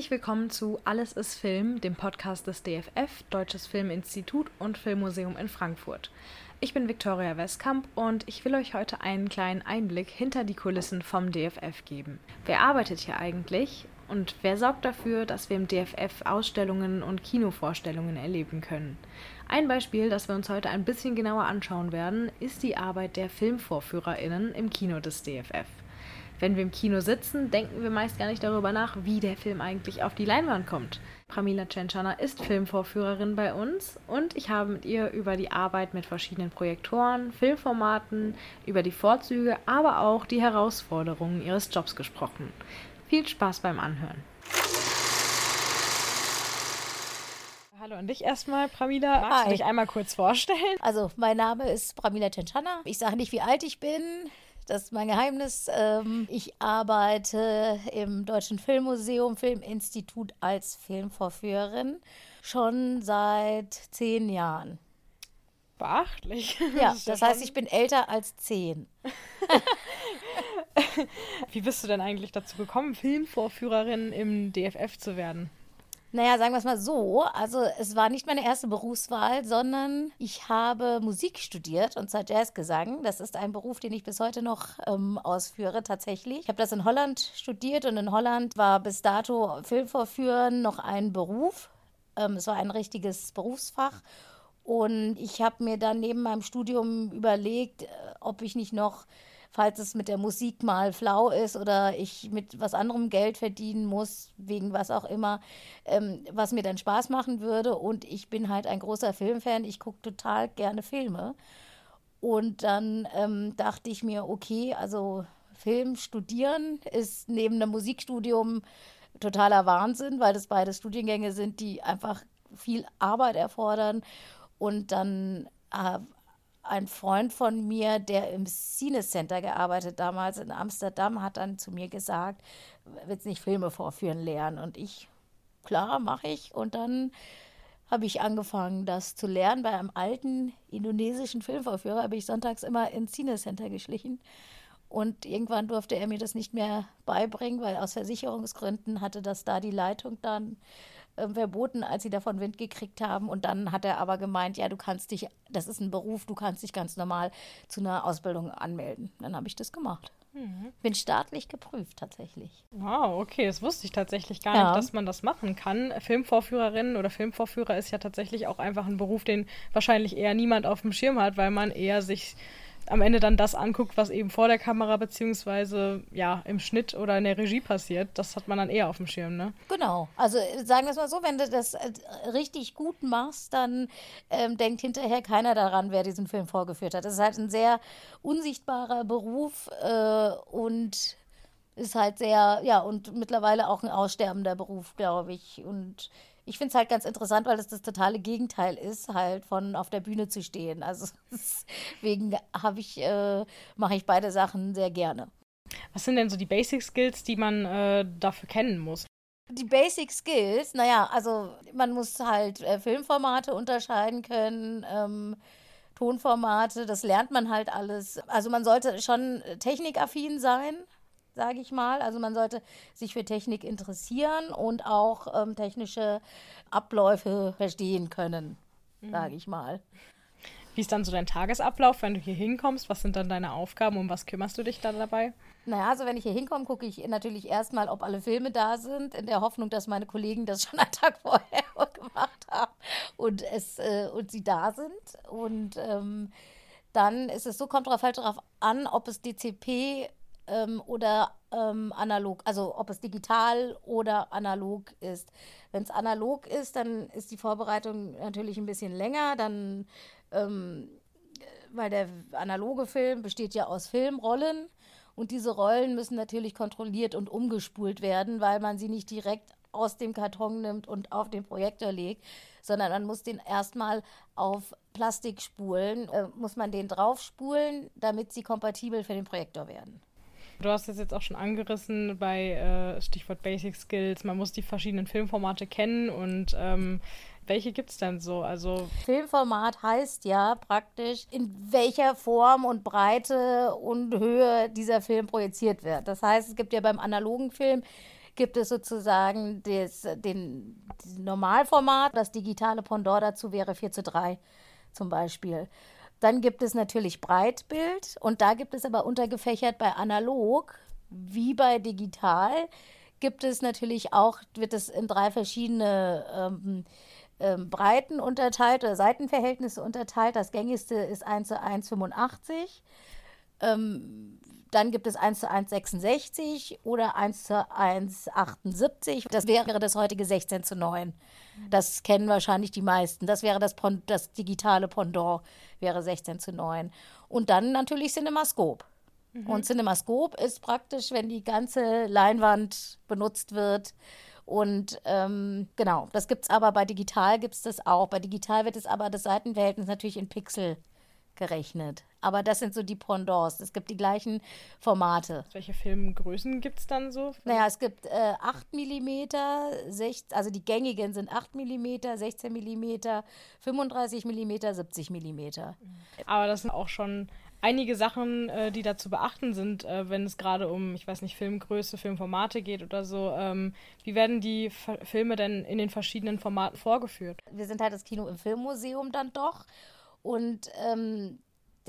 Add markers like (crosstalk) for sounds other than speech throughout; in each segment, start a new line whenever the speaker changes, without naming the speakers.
Herzlich willkommen zu Alles ist Film, dem Podcast des DFF, Deutsches Filminstitut und Filmmuseum in Frankfurt. Ich bin Viktoria Westkamp und ich will euch heute einen kleinen Einblick hinter die Kulissen vom DFF geben. Wer arbeitet hier eigentlich und wer sorgt dafür, dass wir im DFF Ausstellungen und Kinovorstellungen erleben können? Ein Beispiel, das wir uns heute ein bisschen genauer anschauen werden, ist die Arbeit der Filmvorführerinnen im Kino des DFF. Wenn wir im Kino sitzen, denken wir meist gar nicht darüber nach, wie der Film eigentlich auf die Leinwand kommt. Pramila Chenchana ist Filmvorführerin bei uns und ich habe mit ihr über die Arbeit mit verschiedenen Projektoren, Filmformaten, über die Vorzüge, aber auch die Herausforderungen ihres Jobs gesprochen. Viel Spaß beim Anhören. Hallo an dich erstmal, Pramila. Magst
Hi.
du dich einmal kurz vorstellen?
Also, mein Name ist Pramila Chenchana. Ich sage nicht, wie alt ich bin. Das ist mein Geheimnis. Ähm, ich arbeite im Deutschen Filmmuseum, Filminstitut als Filmvorführerin schon seit zehn Jahren.
Beachtlich.
Ja, (laughs) das
schon-
heißt, ich bin älter als zehn. (laughs)
Wie bist du denn eigentlich dazu gekommen, Filmvorführerin im DFF zu werden?
Naja, sagen wir es mal so. Also, es war nicht meine erste Berufswahl, sondern ich habe Musik studiert und zwar Jazzgesang. Das ist ein Beruf, den ich bis heute noch ähm, ausführe, tatsächlich. Ich habe das in Holland studiert und in Holland war bis dato Filmvorführen noch ein Beruf. Ähm, es war ein richtiges Berufsfach. Und ich habe mir dann neben meinem Studium überlegt, äh, ob ich nicht noch, falls es mit der Musik mal flau ist oder ich mit was anderem Geld verdienen muss, wegen was auch immer, ähm, was mir dann Spaß machen würde. Und ich bin halt ein großer Filmfan. Ich gucke total gerne Filme. Und dann ähm, dachte ich mir, okay, also Film studieren ist neben einem Musikstudium totaler Wahnsinn, weil das beide Studiengänge sind, die einfach viel Arbeit erfordern. Und dann äh, ein Freund von mir, der im Cine Center gearbeitet damals in Amsterdam, hat dann zu mir gesagt, willst nicht Filme vorführen lernen? Und ich, klar, mache ich. Und dann habe ich angefangen, das zu lernen. Bei einem alten indonesischen Filmvorführer habe ich sonntags immer ins Cine Center geschlichen. Und irgendwann durfte er mir das nicht mehr beibringen, weil aus Versicherungsgründen hatte das da die Leitung dann äh, verboten, als sie davon Wind gekriegt haben. Und dann hat er aber gemeint, ja, du kannst dich, das ist ein Beruf, du kannst dich ganz normal zu einer Ausbildung anmelden. Dann habe ich das gemacht. Bin staatlich geprüft tatsächlich.
Wow, okay, das wusste ich tatsächlich gar
Ja.
nicht, dass man das machen kann. Filmvorführerin oder Filmvorführer ist ja tatsächlich auch einfach ein Beruf, den wahrscheinlich eher niemand auf dem Schirm hat, weil man eher sich am Ende dann das anguckt, was eben vor der Kamera beziehungsweise ja im Schnitt oder in der Regie passiert. Das hat man dann eher auf dem Schirm, ne?
Genau. Also äh, sagen wir es mal so, wenn du das äh, richtig gut machst, dann ähm, denkt hinterher keiner daran, wer diesen Film vorgeführt hat. Das ist halt ein sehr unsichtbarer Beruf äh, und ist halt sehr, ja, und mittlerweile auch ein aussterbender Beruf, glaube ich. Und ich finde es halt ganz interessant, weil es das totale Gegenteil ist, halt von auf der Bühne zu stehen. Also (laughs) deswegen habe ich, äh, mache ich beide Sachen sehr gerne.
Was sind denn so die Basic Skills, die man äh, dafür kennen muss?
Die Basic Skills, naja, also man muss halt äh, Filmformate unterscheiden können, ähm, Tonformate, das lernt man halt alles. Also man sollte schon technikaffin sein, sage ich mal. Also man sollte sich für Technik interessieren und auch ähm, technische Abläufe verstehen können, sage ich mal.
Wie ist dann so dein Tagesablauf, wenn du hier hinkommst? Was sind dann deine Aufgaben? Um was kümmerst du dich da dabei?
Naja, also wenn ich hier hinkomme, gucke ich natürlich erstmal, ob alle Filme da sind, in der Hoffnung, dass meine Kollegen das (laughs) schon einen Tag vorher (laughs) gemacht haben und, es, äh, und sie da sind. Und ähm, dann ist es so, kommt drauf halt darauf an, ob es DCP ähm, oder ähm, analog, also ob es digital oder analog ist. Wenn es analog ist, dann ist die Vorbereitung natürlich ein bisschen länger, dann ähm, weil der analoge Film besteht ja aus Filmrollen und diese Rollen müssen natürlich kontrolliert und umgespult werden, weil man sie nicht direkt aus dem Karton nimmt und auf den Projektor legt, sondern man muss den erstmal auf Plastik spulen, äh, muss man den draufspulen, damit sie kompatibel für den Projektor werden.
Du hast es jetzt auch schon angerissen bei äh, Stichwort Basic Skills. Man muss die verschiedenen Filmformate kennen und ähm, welche gibt es denn so? Also
Filmformat heißt ja praktisch, in welcher Form und Breite und Höhe dieser Film projiziert wird. Das heißt, es gibt ja beim analogen Film gibt es sozusagen das, den, Normalformat. Das digitale Pendant dazu wäre 4 zu 3 zum Beispiel. Dann gibt es natürlich Breitbild und da gibt es aber untergefächert bei analog wie bei digital gibt es natürlich auch, wird es in drei verschiedene ähm, ähm, Breiten unterteilt oder Seitenverhältnisse unterteilt. Das gängigste ist 1 zu 1 85. Ähm, dann gibt es 1 zu 1 66 oder 1 zu 1 78. Das wäre das heutige 16 zu 9. Das kennen wahrscheinlich die meisten. Das wäre das, das digitale Pendant, wäre 16 zu 9. Und dann natürlich CinemaScope. Mhm. Und CinemaScope ist praktisch, wenn die ganze Leinwand benutzt wird. Und ähm, genau, das gibt es aber bei digital gibt es das auch. Bei digital wird es aber das Seitenverhältnis natürlich in Pixel gerechnet. Aber das sind so die Pendants. Es gibt die gleichen Formate.
Welche Filmgrößen gibt es dann so?
Naja, es gibt äh, 8 mm, 6, also die gängigen sind 8 mm, 16 mm, 35 mm, 70 mm.
Aber das sind auch schon einige Sachen, äh, die da zu beachten sind, äh, wenn es gerade um, ich weiß nicht, Filmgröße, Filmformate geht oder so. Ähm, wie werden die F Filme denn in den verschiedenen Formaten vorgeführt?
Wir sind halt das Kino im Filmmuseum dann doch. Und ähm,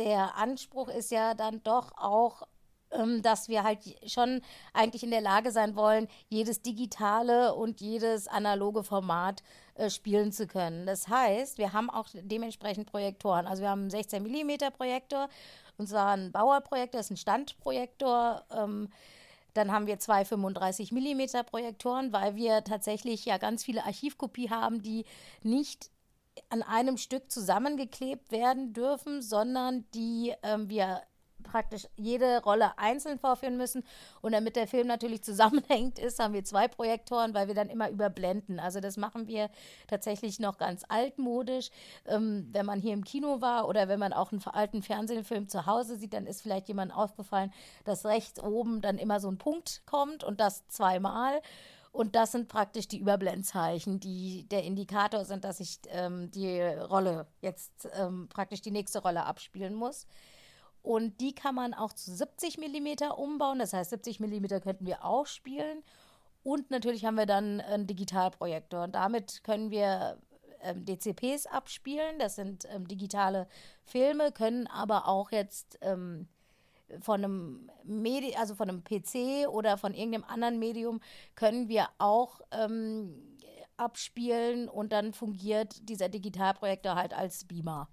der Anspruch ist ja dann doch auch ähm, dass wir halt schon eigentlich in der Lage sein wollen, jedes digitale und jedes analoge Format äh, spielen zu können. Das heißt, wir haben auch dementsprechend Projektoren. Also wir haben einen 16 mm Projektor, und zwar ein Bauerprojektor, das ist ein Standprojektor. Ähm, dann haben wir zwei 35 mm Projektoren, weil wir tatsächlich ja ganz viele Archivkopie haben, die nicht an einem Stück zusammengeklebt werden dürfen, sondern die ähm, wir praktisch jede Rolle einzeln vorführen müssen. Und damit der Film natürlich (laughs) zusammenhängt ist, haben wir zwei Projektoren, weil wir dann immer überblenden. Also das machen wir tatsächlich noch ganz altmodisch. Ähm, wenn man hier im Kino war oder wenn man auch einen alten Fernsehfilm zu Hause sieht, dann ist vielleicht jemand aufgefallen, dass rechts oben dann immer so ein Punkt kommt und das zweimal. Und das sind praktisch die Überblendzeichen, die der Indikator sind, dass ich ähm, die Rolle jetzt ähm, praktisch die nächste Rolle abspielen muss. Und die kann man auch zu 70 mm umbauen. Das heißt, 70 mm könnten wir auch spielen. Und natürlich haben wir dann einen Digitalprojektor. Und damit können wir ähm, DCPs abspielen. Das sind ähm, digitale Filme, können aber auch jetzt ähm, von einem Medi also von einem PC oder von irgendeinem anderen Medium können wir auch ähm, abspielen und dann fungiert dieser Digitalprojektor halt als Beamer.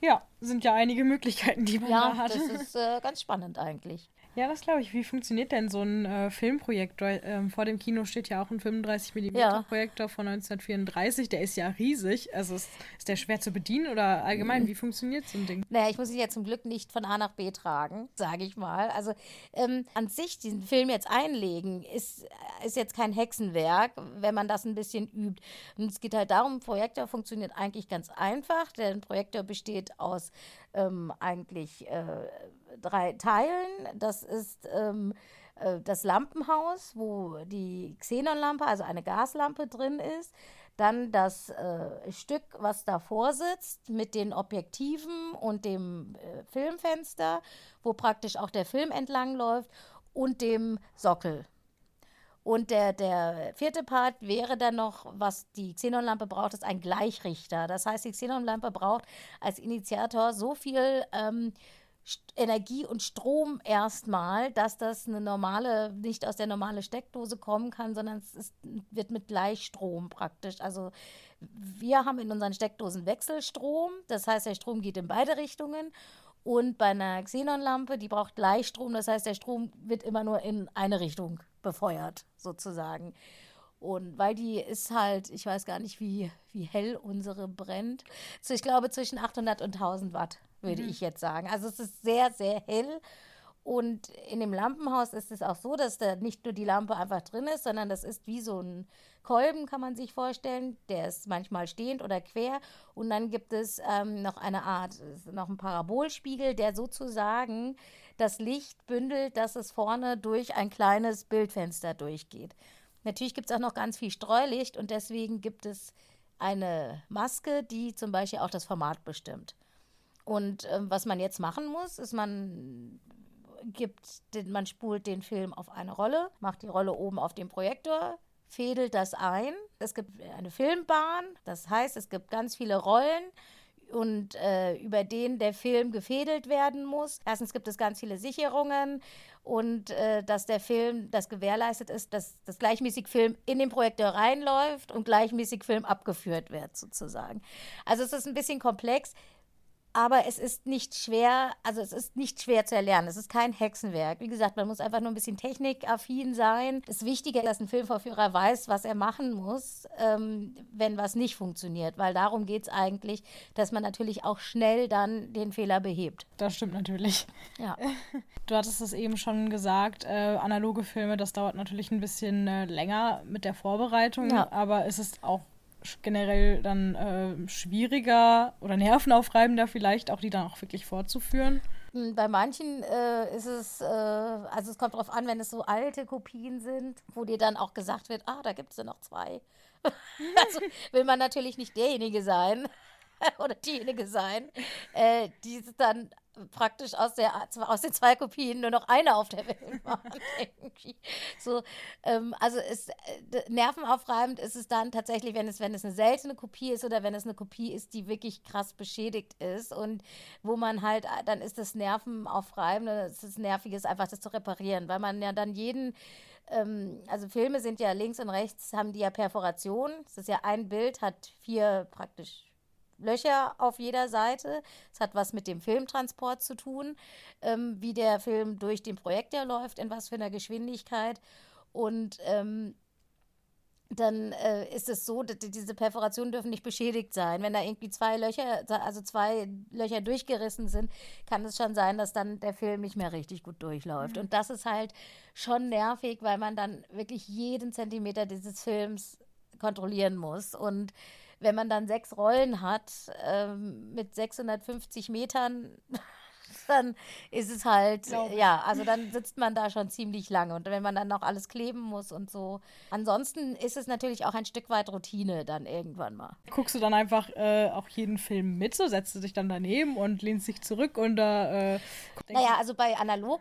Ja, sind ja einige Möglichkeiten, die man
ja,
da hat.
Das (laughs) ist äh, ganz spannend eigentlich.
Ja, das glaube ich. Wie funktioniert denn so ein äh, Filmprojektor? Ähm, vor dem Kino steht ja auch ein 35mm ja. Projektor von 1934. Der ist ja riesig. Also ist, ist der schwer zu bedienen oder allgemein? Mhm. Wie funktioniert so ein Ding?
Naja, ich muss ihn ja zum Glück nicht von A nach B tragen, sage ich mal. Also ähm, an sich diesen Film jetzt einlegen, ist, ist jetzt kein Hexenwerk, wenn man das ein bisschen übt. Und es geht halt darum, Projektor funktioniert eigentlich ganz einfach. Der Projektor besteht aus ähm, eigentlich äh, drei Teilen. Das ist ähm, äh, das Lampenhaus, wo die Xenonlampe, also eine Gaslampe drin ist. Dann das äh, Stück, was davor sitzt, mit den Objektiven und dem äh, Filmfenster, wo praktisch auch der Film entlang läuft, und dem Sockel. Und der, der vierte Part wäre dann noch, was die Xenonlampe braucht, ist ein Gleichrichter. Das heißt, die Xenonlampe braucht als Initiator so viel ähm, Energie und Strom erstmal, dass das eine normale, nicht aus der normalen Steckdose kommen kann, sondern es ist, wird mit Gleichstrom praktisch. Also wir haben in unseren Steckdosen Wechselstrom, das heißt, der Strom geht in beide Richtungen. Und bei einer Xenonlampe, die braucht Gleichstrom, das heißt, der Strom wird immer nur in eine Richtung befeuert, sozusagen. Und weil die ist halt, ich weiß gar nicht, wie, wie hell unsere brennt. So, ich glaube, zwischen 800 und 1000 Watt, würde mhm. ich jetzt sagen. Also es ist sehr, sehr hell. Und in dem Lampenhaus ist es auch so, dass da nicht nur die Lampe einfach drin ist, sondern das ist wie so ein Kolben, kann man sich vorstellen. Der ist manchmal stehend oder quer. Und dann gibt es ähm, noch eine Art, noch ein Parabolspiegel, der sozusagen das Licht bündelt, dass es vorne durch ein kleines Bildfenster durchgeht. Natürlich gibt es auch noch ganz viel Streulicht und deswegen gibt es eine Maske, die zum Beispiel auch das Format bestimmt. Und äh, was man jetzt machen muss, ist, man gibt, den, man spult den Film auf eine Rolle, macht die Rolle oben auf dem Projektor, fädelt das ein. Es gibt eine Filmbahn, das heißt, es gibt ganz viele Rollen und äh, über den der Film gefädelt werden muss. Erstens gibt es ganz viele Sicherungen und äh, dass der Film, das gewährleistet ist, dass das gleichmäßig Film in den Projektor reinläuft und gleichmäßig Film abgeführt wird sozusagen. Also es ist ein bisschen komplex aber es ist nicht schwer, also es ist nicht schwer zu erlernen. Es ist kein Hexenwerk. Wie gesagt, man muss einfach nur ein bisschen technikaffin sein. Das Wichtige ist, dass ein Filmvorführer weiß, was er machen muss, ähm, wenn was nicht funktioniert. Weil darum geht es eigentlich, dass man natürlich auch schnell dann den Fehler behebt.
Das stimmt natürlich.
Ja. (laughs)
Du hattest es eben schon gesagt, äh, analoge Filme, das dauert natürlich ein bisschen äh, länger mit der Vorbereitung, ja. aber es ist auch generell dann äh, schwieriger oder nervenaufreibender vielleicht auch, die dann auch wirklich fortzuführen?
Hm, bei manchen äh, ist es, äh, also es kommt darauf an, wenn es so alte Kopien sind, wo dir dann auch gesagt wird, ah, da gibt es ja noch zwei. (laughs) also will man natürlich nicht derjenige sein (laughs) oder diejenige sein, äh, die dann praktisch aus, der, aus den zwei Kopien nur noch eine auf der Welt (laughs) waren. so, ähm, also ist, äh, nervenaufreibend ist es dann tatsächlich, wenn es, wenn es eine seltene Kopie ist oder wenn es eine Kopie ist, die wirklich krass beschädigt ist und wo man halt, äh, dann ist das nervenaufreibend, es ist nervig, ist einfach das zu reparieren, weil man ja dann jeden, ähm, also Filme sind ja links und rechts, haben die ja Perforation. Es ist ja ein Bild, hat vier praktisch Löcher auf jeder Seite. Es hat was mit dem Filmtransport zu tun, ähm, wie der Film durch den Projektor läuft, in was für einer Geschwindigkeit. Und ähm, dann äh, ist es so, dass diese Perforationen dürfen nicht beschädigt sein. Wenn da irgendwie zwei Löcher, also zwei Löcher durchgerissen sind, kann es schon sein, dass dann der Film nicht mehr richtig gut durchläuft. Mhm. Und das ist halt schon nervig, weil man dann wirklich jeden Zentimeter dieses Films kontrollieren muss. Und wenn man dann sechs Rollen hat ähm, mit 650 Metern, (laughs) dann ist es halt, ja, also dann sitzt man da schon ziemlich lange. Und wenn man dann noch alles kleben muss und so. Ansonsten ist es natürlich auch ein Stück weit Routine dann irgendwann mal.
Guckst du dann einfach äh, auch jeden Film mit, so setzt du dich dann daneben und lehnst dich zurück und da. Äh,
naja, also bei analog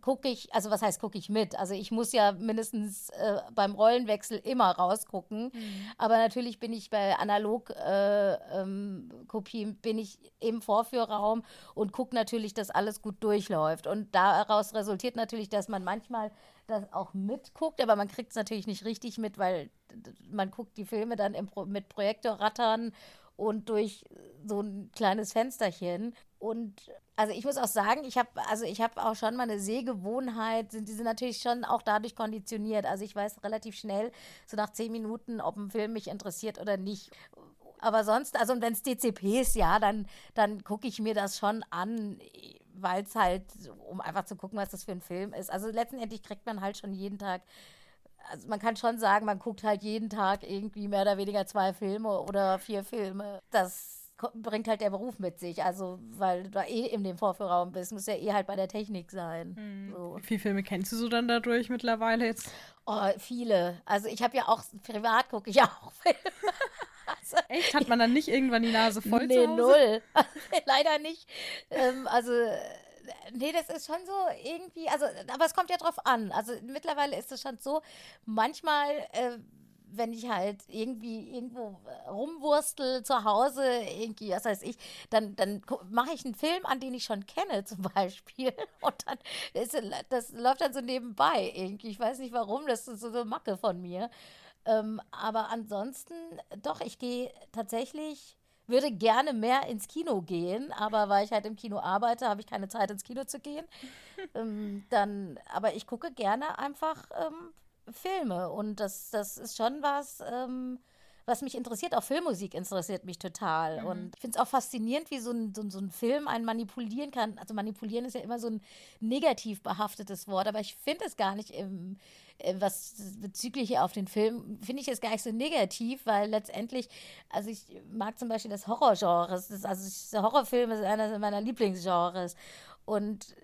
gucke ich, also was heißt gucke ich mit? Also ich muss ja mindestens äh, beim Rollenwechsel immer rausgucken. Mhm. Aber natürlich bin ich bei Analog-Kopien, äh, ähm, bin ich im Vorführraum und gucke natürlich, dass alles gut durchläuft. Und daraus resultiert natürlich, dass man manchmal das auch mitguckt, aber man kriegt es natürlich nicht richtig mit, weil man guckt die Filme dann Pro mit Projektorrattern und durch so ein kleines Fensterchen. Und also ich muss auch sagen, ich habe also ich habe auch schon mal eine Sehgewohnheit, sind diese natürlich schon auch dadurch konditioniert. Also ich weiß relativ schnell, so nach zehn Minuten, ob ein Film mich interessiert oder nicht. Aber sonst, also wenn es DCP ist, ja, dann, dann gucke ich mir das schon an, weil es halt, um einfach zu gucken, was das für ein Film ist. Also letztendlich kriegt man halt schon jeden Tag also man kann schon sagen, man guckt halt jeden Tag irgendwie mehr oder weniger zwei Filme oder vier Filme. Das bringt halt der Beruf mit sich. Also, weil du da eh in dem Vorführraum bist, muss ja eh halt bei der Technik sein.
Mhm. So. Wie viele Filme kennst du so dann dadurch mittlerweile jetzt?
Oh, viele. Also ich habe ja auch, privat gucke ich ja auch (laughs) Filme.
Also, Echt? Hat man dann nicht irgendwann die Nase voll
Nee, null. (laughs) Leider nicht. Ähm, also nee, das ist schon so irgendwie, also, aber es kommt ja drauf an. Also mittlerweile ist es schon so, manchmal, äh, wenn ich halt irgendwie irgendwo rumwurstel zu Hause, irgendwie, was weiß ich, dann, dann mache ich einen Film, an den ich schon kenne, (laughs) zum Beispiel. Und dann, ist, das läuft dann so nebenbei irgendwie. Ich weiß nicht warum, das ist so eine Macke von mir. Ähm, aber ansonsten, doch, ich gehe tatsächlich würde gerne mehr ins Kino gehen, aber weil ich halt im Kino arbeite, habe ich keine Zeit ins Kino zu gehen. (laughs) ähm, dann, aber ich gucke gerne einfach ähm, Filme und das, das ist schon was, ähm, was mich interessiert. Auch Filmmusik interessiert mich total. Mhm. Und ich finde es auch faszinierend, wie so ein, so, so, ein Film einen manipulieren kann. Also manipulieren ist ja immer so ein negativ behaftetes Wort, aber ich finde es gar nicht im, äh, was bezüglich auf den Film, finde ich es gar nicht so negativ, weil letztendlich, also ich mag zum Beispiel das Horrorgenre. Also Horrorfilme ist einer meiner Lieblingsgenres. Und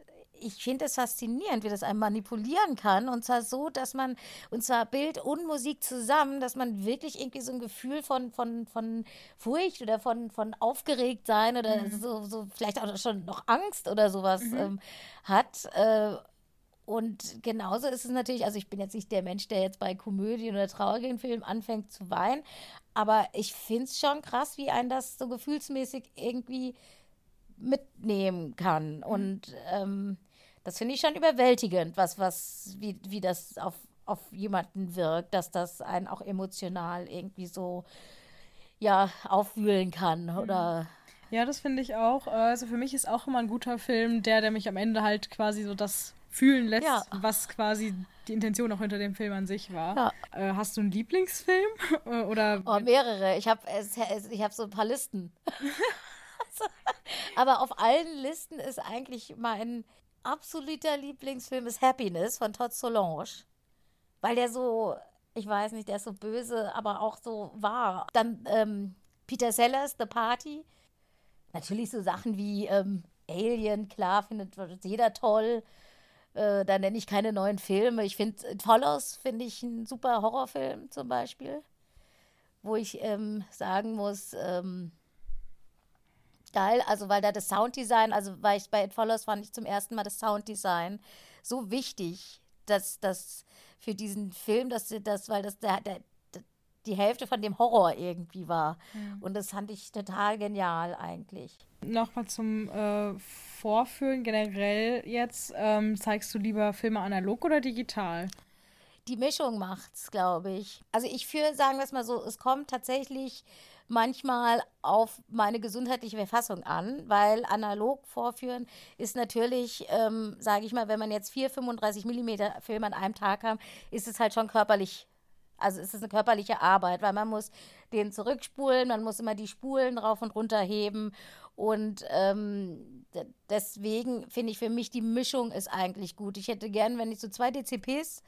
ich finde es faszinierend, wie das einem manipulieren kann. Und zwar so, dass man, und zwar Bild und Musik zusammen, dass man wirklich irgendwie so ein Gefühl von, von, von Furcht oder von, von aufgeregt sein oder mhm. so, so vielleicht auch schon noch Angst oder sowas mhm. ähm, hat. Äh, und genauso ist es natürlich, also ich bin jetzt nicht der Mensch, der jetzt bei Komödien oder traurigen Filmen anfängt zu weinen, aber ich finde es schon krass, wie ein das so gefühlsmäßig irgendwie mitnehmen kann. Mhm. Und ähm, das finde ich schon überwältigend, was, was, wie, wie das auf, auf jemanden wirkt, dass das einen auch emotional irgendwie so ja, aufwühlen kann mhm. oder.
Ja, das finde ich auch. Also für mich ist auch immer ein guter Film, der, der mich am Ende halt quasi so das fühlen lässt, ja. was quasi die Intention auch hinter dem Film an sich war. Ja. Äh, hast du einen Lieblingsfilm? (laughs) Oder
oh, mehrere. Ich habe ich hab so ein paar Listen. (laughs) Aber auf allen Listen ist eigentlich mein absoluter Lieblingsfilm ist Happiness von Todd Solange. Weil der so, ich weiß nicht, der ist so böse, aber auch so wahr. Dann ähm, Peter Sellers, The Party. Natürlich so Sachen wie ähm, Alien, klar, findet jeder toll. Äh, da nenne ich keine neuen Filme. Ich finde It Follows, finde ich ein super Horrorfilm zum Beispiel. Wo ich ähm, sagen muss, ähm, geil, also weil da das Sounddesign, also weil ich bei It Follows fand ich zum ersten Mal das Sounddesign so wichtig, dass das für diesen Film, dass das, weil das der, der, die Hälfte von dem Horror irgendwie war. Ja. Und das fand ich total genial eigentlich.
Nochmal zum äh, Vorführen generell jetzt. Ähm, zeigst du lieber Filme analog oder digital?
Die Mischung macht's, glaube ich. Also ich führe, sagen wir es mal so, es kommt tatsächlich manchmal auf meine gesundheitliche Verfassung an, weil analog vorführen ist natürlich, ähm, sage ich mal, wenn man jetzt vier 35 Millimeter Filme an einem Tag haben, ist es halt schon körperlich also es ist eine körperliche Arbeit, weil man muss den zurückspulen, man muss immer die Spulen rauf und runter heben. Und ähm, deswegen finde ich für mich die Mischung ist eigentlich gut. Ich hätte gern, wenn ich so zwei DCPs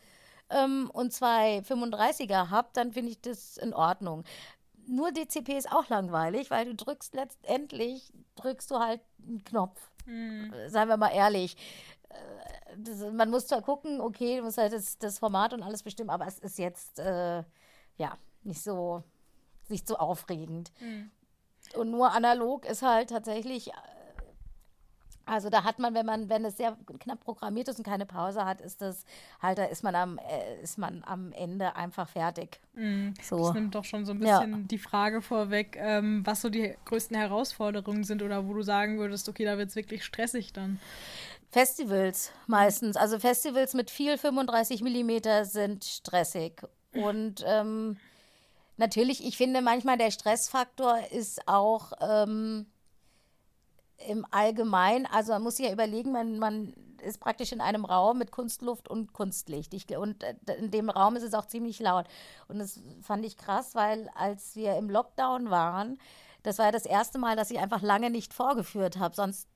ähm, und zwei 35er habe, dann finde ich das in Ordnung. Nur DCP ist auch langweilig, weil du drückst letztendlich, drückst du halt einen Knopf. Mhm. Seien wir mal ehrlich das, man muss zwar gucken, okay, du musst halt das, das Format und alles bestimmen, aber es ist jetzt äh, ja nicht so nicht so aufregend. Mhm. Und nur analog ist halt tatsächlich, äh, also da hat man, wenn man, wenn es sehr knapp programmiert ist und keine Pause hat, ist das halt, da ist man am, äh, ist man am Ende einfach fertig.
Mhm. So. Das nimmt doch schon so ein bisschen ja. die Frage vorweg, ähm, was so die größten Herausforderungen sind oder wo du sagen würdest, okay, da wird es wirklich stressig dann.
Festivals meistens. Also Festivals mit viel 35 mm sind stressig. Und ähm, natürlich, ich finde manchmal der Stressfaktor ist auch ähm, im Allgemeinen, also man muss sich ja überlegen, man, man ist praktisch in einem Raum mit Kunstluft und Kunstlicht. Ich, und äh, in dem Raum ist es auch ziemlich laut. Und das fand ich krass, weil als wir im Lockdown waren, das war ja das erste Mal, dass ich einfach lange nicht vorgeführt habe. Sonst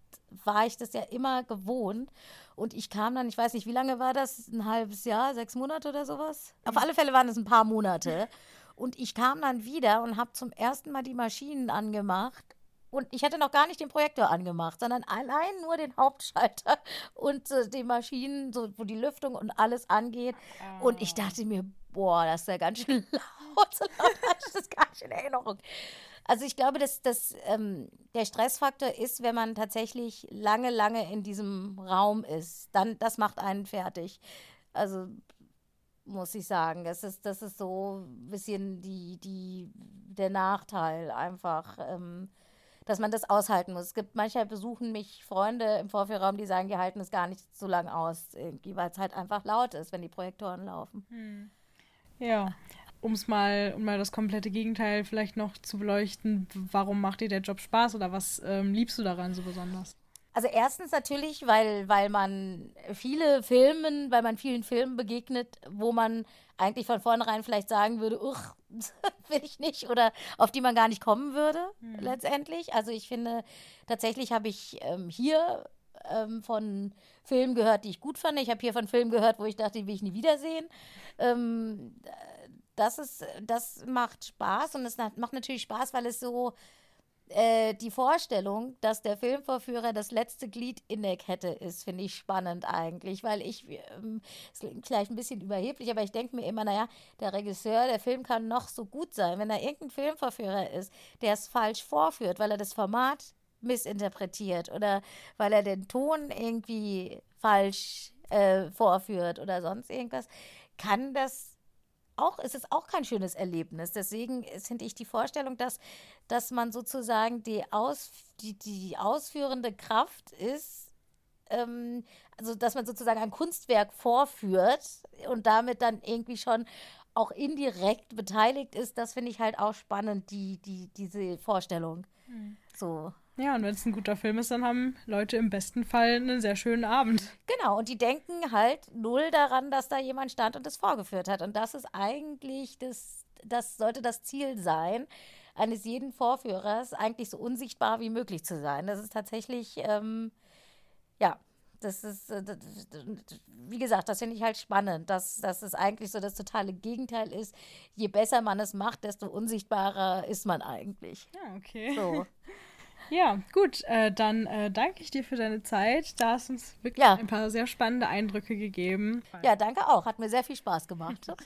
war ich das ja immer gewohnt. Und ich kam dann, ich weiß nicht, wie lange war das? Ein halbes Jahr, sechs Monate oder sowas? Auf alle Fälle waren es ein paar Monate. Und ich kam dann wieder und habe zum ersten Mal die Maschinen angemacht. Und ich hatte noch gar nicht den Projektor angemacht, sondern allein nur den Hauptschalter (laughs) und äh, die Maschinen, so, wo die Lüftung und alles angeht. Oh. Und ich dachte mir, boah, das ist ja ganz schön (laughs) laut. So laut hatte ich das gar nicht in Erinnerung. Also ich glaube, dass, dass ähm, der Stressfaktor ist, wenn man tatsächlich lange, lange in diesem Raum ist. Dann, das macht einen fertig. Also muss ich sagen. Das ist, das ist so ein bisschen die, die, der Nachteil einfach, ähm, dass man das aushalten muss. Es gibt manchmal besuchen mich Freunde im Vorführraum, die sagen, die halten es gar nicht so lange aus, weil es halt einfach laut ist, wenn die Projektoren laufen. Hm.
Ja, um es mal, um mal das komplette Gegenteil vielleicht noch zu beleuchten, warum macht dir der Job Spaß oder was ähm, liebst du daran so besonders?
Also erstens natürlich, weil, weil man viele Filmen, weil man vielen Filmen begegnet, wo man eigentlich von vornherein vielleicht sagen würde, uch, (laughs) will ich nicht oder auf die man gar nicht kommen würde mhm. letztendlich. Also ich finde, tatsächlich habe ich ähm, hier ähm, von Filmen gehört, die ich gut fand. Ich habe hier von Filmen gehört, wo ich dachte, die will ich nie wiedersehen. Ähm, das ist, das macht Spaß und es macht natürlich Spaß, weil es so, äh, die Vorstellung, dass der Filmvorführer das letzte Glied in der Kette ist, finde ich spannend eigentlich, weil ich, ähm, es klingt vielleicht ein bisschen überheblich, aber ich denke mir immer, naja, der Regisseur, der Film kann noch so gut sein, wenn da irgendein Filmvorführer ist, der es falsch vorführt, weil er das Format missinterpretiert oder weil er den Ton irgendwie falsch äh, vorführt oder sonst irgendwas, kann das auch, es ist auch kein schönes Erlebnis. Deswegen finde ich die Vorstellung, dass, dass man sozusagen die, Aus, die, die ausführende Kraft ist, ähm, also dass man sozusagen ein Kunstwerk vorführt und damit dann irgendwie schon auch indirekt beteiligt ist, das finde ich halt auch spannend, die, die, diese Vorstellung. Mhm. So.
Ja, und wenn es ein guter Film ist, dann haben Leute im besten Fall einen sehr schönen Abend.
Genau, und die denken halt null daran, dass da jemand stand und das vorgeführt hat. Und das ist eigentlich das, das sollte das Ziel sein, eines jeden Vorführers, eigentlich so unsichtbar wie möglich zu sein. Das ist tatsächlich, ähm, ja, das ist, äh, wie gesagt, das finde ich halt spannend, dass, dass es eigentlich so das totale Gegenteil ist. Je besser man es macht, desto unsichtbarer ist man eigentlich.
Ja, okay. So. (laughs) Ja, gut, äh, dann äh, danke ich dir für deine Zeit. Da hast du uns wirklich ja. ein paar sehr spannende Eindrücke gegeben.
Ja, danke auch. Hat mir sehr viel Spaß gemacht. (laughs)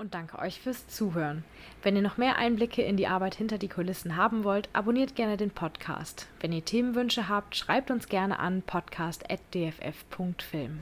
Und danke euch fürs Zuhören. Wenn ihr noch mehr Einblicke in die Arbeit hinter die Kulissen haben wollt, abonniert gerne den Podcast. Wenn ihr Themenwünsche habt, schreibt uns gerne an podcast.dff.film.